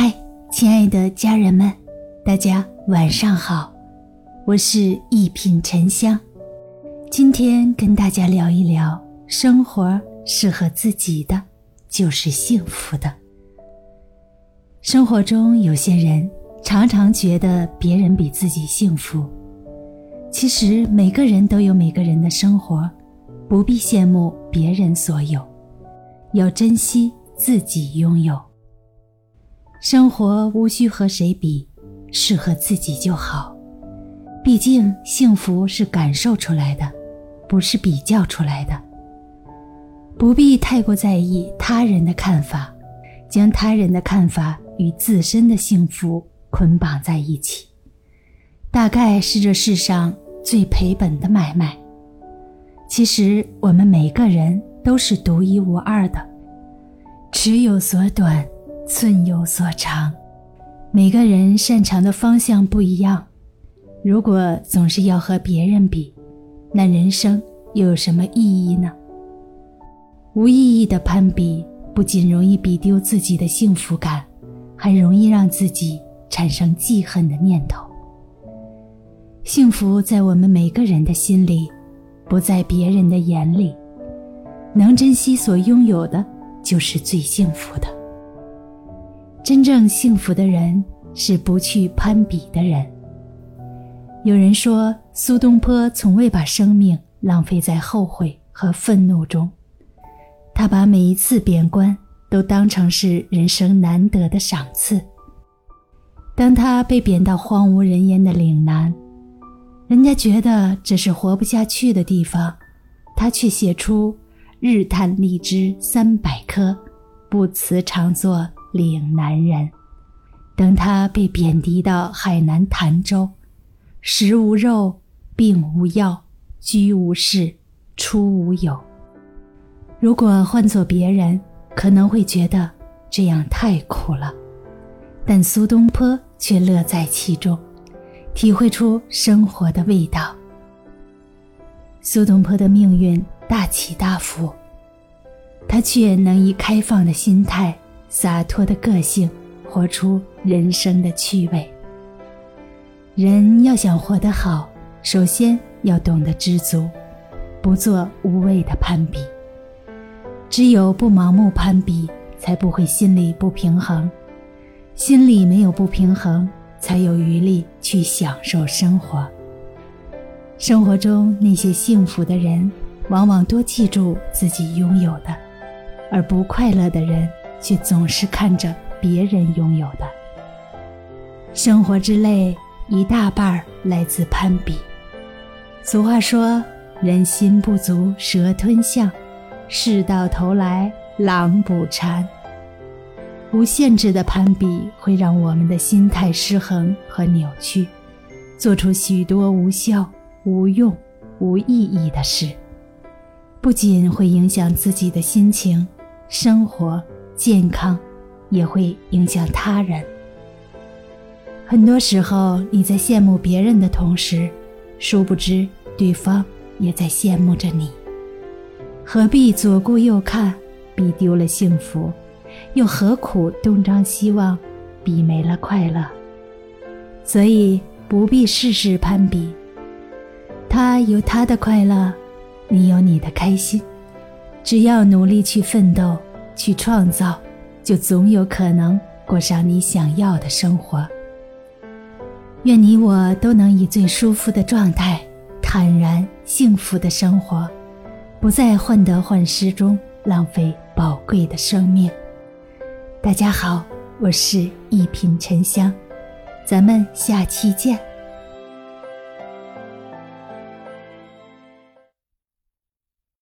嗨，亲爱的家人们，大家晚上好，我是一品沉香。今天跟大家聊一聊，生活适合自己的就是幸福的。生活中有些人常常觉得别人比自己幸福，其实每个人都有每个人的生活，不必羡慕别人所有，要珍惜自己拥有。生活无需和谁比，适合自己就好。毕竟幸福是感受出来的，不是比较出来的。不必太过在意他人的看法，将他人的看法与自身的幸福捆绑在一起，大概是这世上最赔本的买卖。其实我们每个人都是独一无二的，尺有所短。寸有所长，每个人擅长的方向不一样。如果总是要和别人比，那人生又有什么意义呢？无意义的攀比，不仅容易比丢自己的幸福感，还容易让自己产生记恨的念头。幸福在我们每个人的心里，不在别人的眼里。能珍惜所拥有的，就是最幸福的。真正幸福的人是不去攀比的人。有人说，苏东坡从未把生命浪费在后悔和愤怒中，他把每一次贬官都当成是人生难得的赏赐。当他被贬到荒无人烟的岭南，人家觉得这是活不下去的地方，他却写出“日啖荔枝三百颗，不辞长作”。岭南人，等他被贬低到海南潭州，食无肉，病无药，居无室，出无友。如果换做别人，可能会觉得这样太苦了，但苏东坡却乐在其中，体会出生活的味道。苏东坡的命运大起大伏，他却能以开放的心态。洒脱的个性，活出人生的趣味。人要想活得好，首先要懂得知足，不做无谓的攀比。只有不盲目攀比，才不会心里不平衡。心里没有不平衡，才有余力去享受生活。生活中那些幸福的人，往往多记住自己拥有的，而不快乐的人。却总是看着别人拥有的。生活之累，一大半来自攀比。俗话说：“人心不足蛇吞象，事到头来狼捕蝉。”无限制的攀比会让我们的心态失衡和扭曲，做出许多无效、无用、无意义的事，不仅会影响自己的心情、生活。健康，也会影响他人。很多时候，你在羡慕别人的同时，殊不知对方也在羡慕着你。何必左顾右看，比丢了幸福；又何苦东张西望，比没了快乐？所以不必事事攀比。他有他的快乐，你有你的开心。只要努力去奋斗。去创造，就总有可能过上你想要的生活。愿你我都能以最舒服的状态，坦然幸福的生活，不在患得患失中浪费宝贵的生命。大家好，我是一品沉香，咱们下期见。